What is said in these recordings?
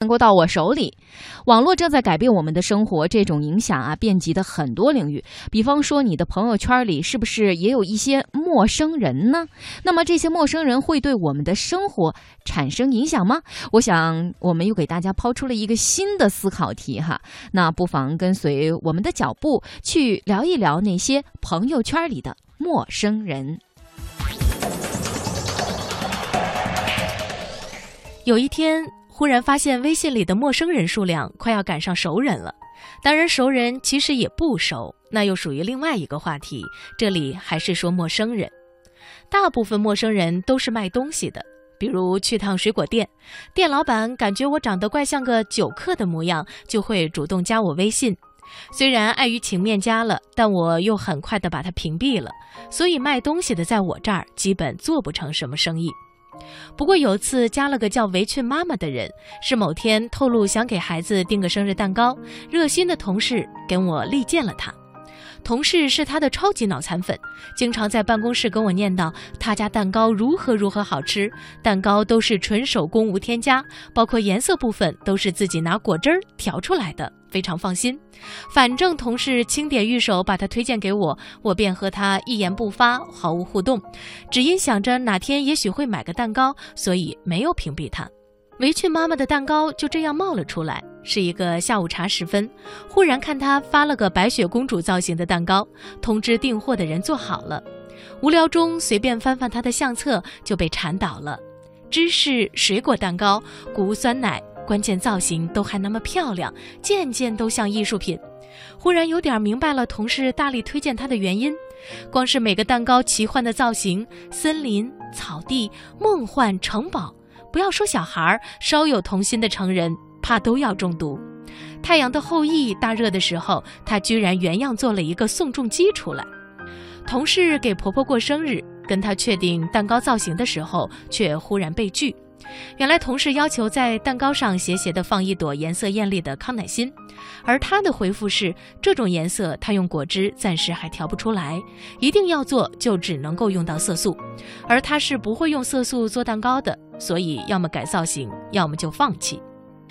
能够到我手里，网络正在改变我们的生活，这种影响啊，遍及的很多领域。比方说，你的朋友圈里是不是也有一些陌生人呢？那么，这些陌生人会对我们的生活产生影响吗？我想，我们又给大家抛出了一个新的思考题哈。那不妨跟随我们的脚步，去聊一聊那些朋友圈里的陌生人。有一天。忽然发现微信里的陌生人数量快要赶上熟人了，当然熟人其实也不熟，那又属于另外一个话题。这里还是说陌生人，大部分陌生人都是卖东西的，比如去趟水果店，店老板感觉我长得怪像个酒客的模样，就会主动加我微信。虽然碍于情面加了，但我又很快的把他屏蔽了，所以卖东西的在我这儿基本做不成什么生意。不过有次加了个叫围裙妈妈的人，是某天透露想给孩子订个生日蛋糕，热心的同事跟我力荐了他。同事是他的超级脑残粉，经常在办公室跟我念叨他家蛋糕如何如何好吃，蛋糕都是纯手工无添加，包括颜色部分都是自己拿果汁儿调出来的，非常放心。反正同事轻点玉手把他推荐给我，我便和他一言不发，毫无互动，只因想着哪天也许会买个蛋糕，所以没有屏蔽他。围裙妈妈的蛋糕就这样冒了出来。是一个下午茶时分，忽然看他发了个白雪公主造型的蛋糕，通知订货的人做好了。无聊中随便翻翻他的相册，就被馋倒了。芝士水果蛋糕，谷物酸奶，关键造型都还那么漂亮，件件都像艺术品。忽然有点明白了同事大力推荐他的原因，光是每个蛋糕奇幻的造型，森林、草地、梦幻城堡，不要说小孩儿，稍有童心的成人。怕都要中毒。太阳的后裔大热的时候，他居然原样做了一个宋仲基出来。同事给婆婆过生日，跟她确定蛋糕造型的时候，却忽然被拒。原来同事要求在蛋糕上斜斜的放一朵颜色艳丽的康乃馨，而他的回复是：这种颜色他用果汁暂时还调不出来，一定要做就只能够用到色素，而他是不会用色素做蛋糕的，所以要么改造型，要么就放弃。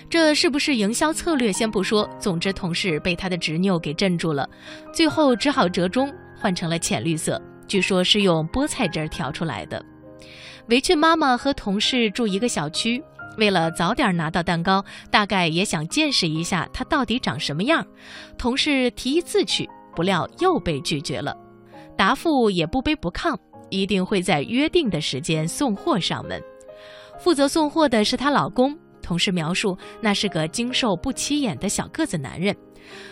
这是不是营销策略？先不说，总之同事被他的执拗给镇住了，最后只好折中，换成了浅绿色，据说是用菠菜汁调出来的。围裙妈妈和同事住一个小区，为了早点拿到蛋糕，大概也想见识一下它到底长什么样。同事提议自取，不料又被拒绝了。答复也不卑不亢，一定会在约定的时间送货上门。负责送货的是她老公。同事描述，那是个精瘦不起眼的小个子男人，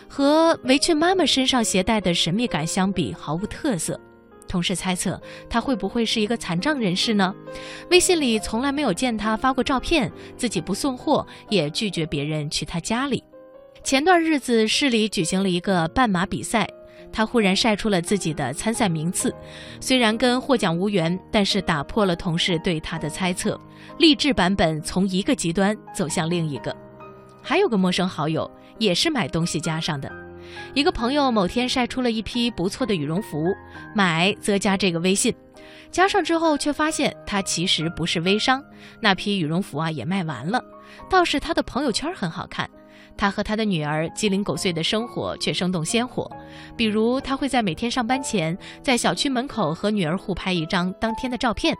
和围裙妈妈身上携带的神秘感相比，毫无特色。同事猜测，他会不会是一个残障人士呢？微信里从来没有见他发过照片，自己不送货，也拒绝别人去他家里。前段日子，市里举行了一个半马比赛。他忽然晒出了自己的参赛名次，虽然跟获奖无缘，但是打破了同事对他的猜测。励志版本从一个极端走向另一个。还有个陌生好友，也是买东西加上的。一个朋友某天晒出了一批不错的羽绒服，买则加这个微信，加上之后却发现他其实不是微商，那批羽绒服啊也卖完了，倒是他的朋友圈很好看。他和他的女儿鸡零狗碎的生活却生动鲜活，比如他会在每天上班前，在小区门口和女儿互拍一张当天的照片。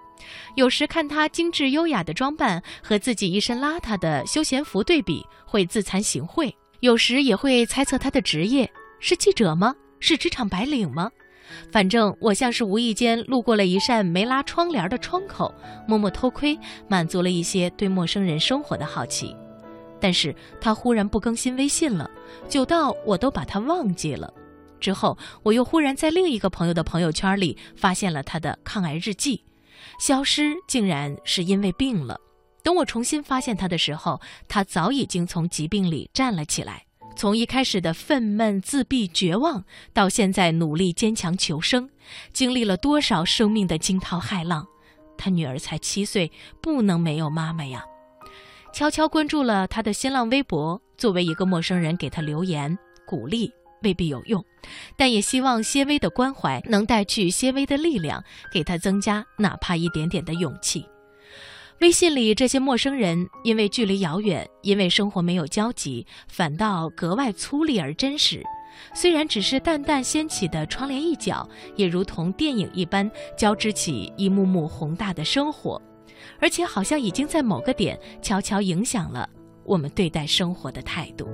有时看他精致优雅的装扮和自己一身邋遢的休闲服对比，会自惭形秽；有时也会猜测他的职业是记者吗？是职场白领吗？反正我像是无意间路过了一扇没拉窗帘的窗口，默默偷窥，满足了一些对陌生人生活的好奇。但是他忽然不更新微信了，久到我都把他忘记了。之后我又忽然在另一个朋友的朋友圈里发现了他的抗癌日记，消失竟然是因为病了。等我重新发现他的时候，他早已经从疾病里站了起来。从一开始的愤懑、自闭、绝望，到现在努力坚强求生，经历了多少生命的惊涛骇浪？他女儿才七岁，不能没有妈妈呀。悄悄关注了他的新浪微博，作为一个陌生人给他留言鼓励未必有用，但也希望些微的关怀能带去些微的力量，给他增加哪怕一点点的勇气。微信里这些陌生人，因为距离遥远，因为生活没有交集，反倒格外粗粝而真实。虽然只是淡淡掀起的窗帘一角，也如同电影一般，交织起一幕幕宏大的生活，而且好像已经在某个点悄悄影响了我们对待生活的态度。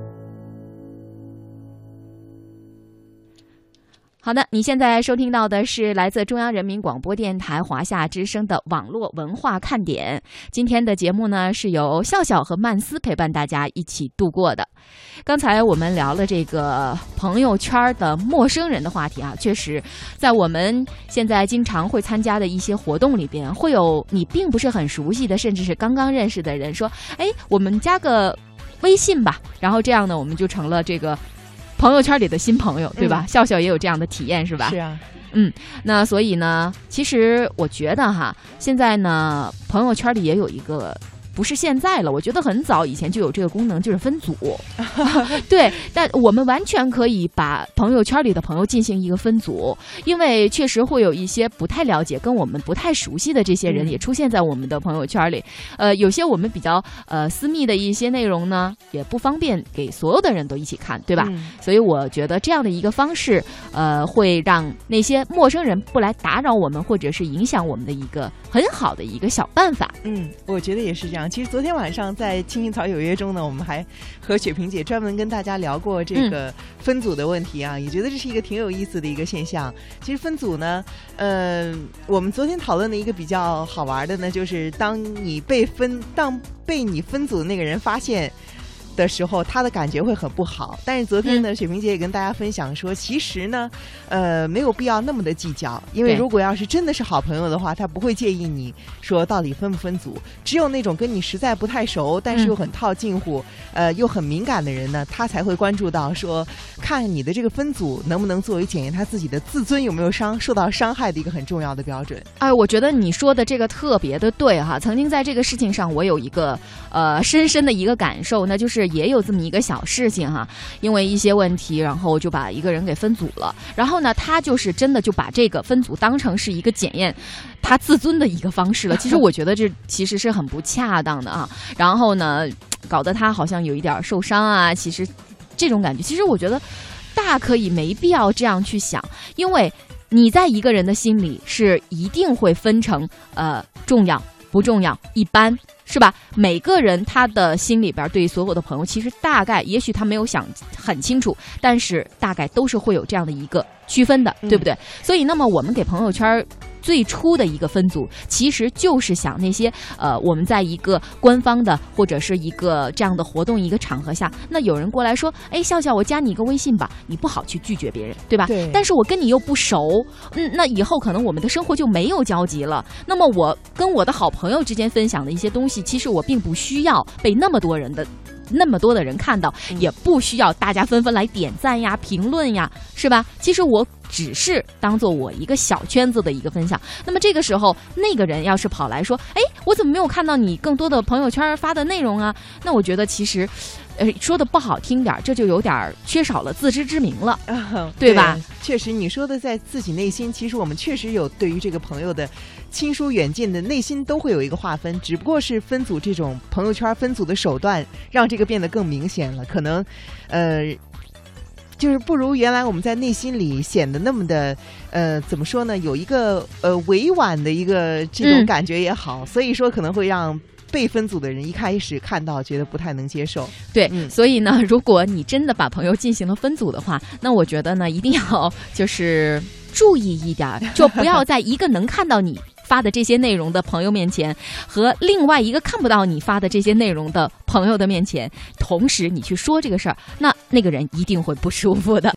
好的，你现在收听到的是来自中央人民广播电台华夏之声的网络文化看点。今天的节目呢，是由笑笑和曼斯陪伴大家一起度过的。刚才我们聊了这个朋友圈的陌生人的话题啊，确实，在我们现在经常会参加的一些活动里边，会有你并不是很熟悉的，甚至是刚刚认识的人说：“哎，我们加个微信吧。”然后这样呢，我们就成了这个。朋友圈里的新朋友，对吧？笑笑也有这样的体验，是吧？是啊，嗯，那所以呢，其实我觉得哈，现在呢，朋友圈里也有一个。不是现在了，我觉得很早以前就有这个功能，就是分组。对，但我们完全可以把朋友圈里的朋友进行一个分组，因为确实会有一些不太了解、跟我们不太熟悉的这些人也出现在我们的朋友圈里。呃，有些我们比较呃私密的一些内容呢，也不方便给所有的人都一起看，对吧？所以我觉得这样的一个方式，呃，会让那些陌生人不来打扰我们，或者是影响我们的一个很好的一个小办法。嗯，我觉得也是这样。其实昨天晚上在《青青草有约》中呢，我们还和雪萍姐专门跟大家聊过这个分组的问题啊，也觉得这是一个挺有意思的一个现象。其实分组呢，呃，我们昨天讨论的一个比较好玩的呢，就是当你被分，当被你分组的那个人发现。的时候，他的感觉会很不好。但是昨天呢，雪萍姐也跟大家分享说，其实呢，呃，没有必要那么的计较，因为如果要是真的是好朋友的话，他不会介意你说到底分不分组。只有那种跟你实在不太熟，但是又很套近乎，呃，又很敏感的人呢，他才会关注到说，看你的这个分组能不能作为检验他自己的自尊有没有伤受到伤害的一个很重要的标准。哎，我觉得你说的这个特别的对哈。曾经在这个事情上，我有一个呃深深的一个感受，那就是。也有这么一个小事情哈，因为一些问题，然后就把一个人给分组了。然后呢，他就是真的就把这个分组当成是一个检验他自尊的一个方式了。其实我觉得这其实是很不恰当的啊。然后呢，搞得他好像有一点受伤啊。其实这种感觉，其实我觉得大可以没必要这样去想，因为你在一个人的心里是一定会分成呃重要不重要一般。是吧？每个人他的心里边对所有的朋友，其实大概也许他没有想很清楚，但是大概都是会有这样的一个区分的，对不对？所以，那么我们给朋友圈。最初的一个分组，其实就是想那些呃，我们在一个官方的或者是一个这样的活动一个场合下，那有人过来说，哎，笑笑，我加你一个微信吧，你不好去拒绝别人，对吧？对。但是我跟你又不熟，嗯，那以后可能我们的生活就没有交集了。那么我跟我的好朋友之间分享的一些东西，其实我并不需要被那么多人的。那么多的人看到，也不需要大家纷纷来点赞呀、评论呀，是吧？其实我只是当做我一个小圈子的一个分享。那么这个时候，那个人要是跑来说：“哎，我怎么没有看到你更多的朋友圈发的内容啊？”那我觉得其实。呃，说的不好听点儿，这就有点缺少了自知之明了，对吧？确实，你说的在自己内心，其实我们确实有对于这个朋友的亲疏远近的内心都会有一个划分，只不过是分组这种朋友圈分组的手段，让这个变得更明显了。可能，呃，就是不如原来我们在内心里显得那么的，呃，怎么说呢？有一个呃委婉的一个这种感觉也好，所以说可能会让。被分组的人一开始看到觉得不太能接受，对，所以呢，如果你真的把朋友进行了分组的话，那我觉得呢，一定要就是注意一点，就不要在一个能看到你发的这些内容的朋友面前，和另外一个看不到你发的这些内容的朋友的面前，同时你去说这个事儿，那那个人一定会不舒服的。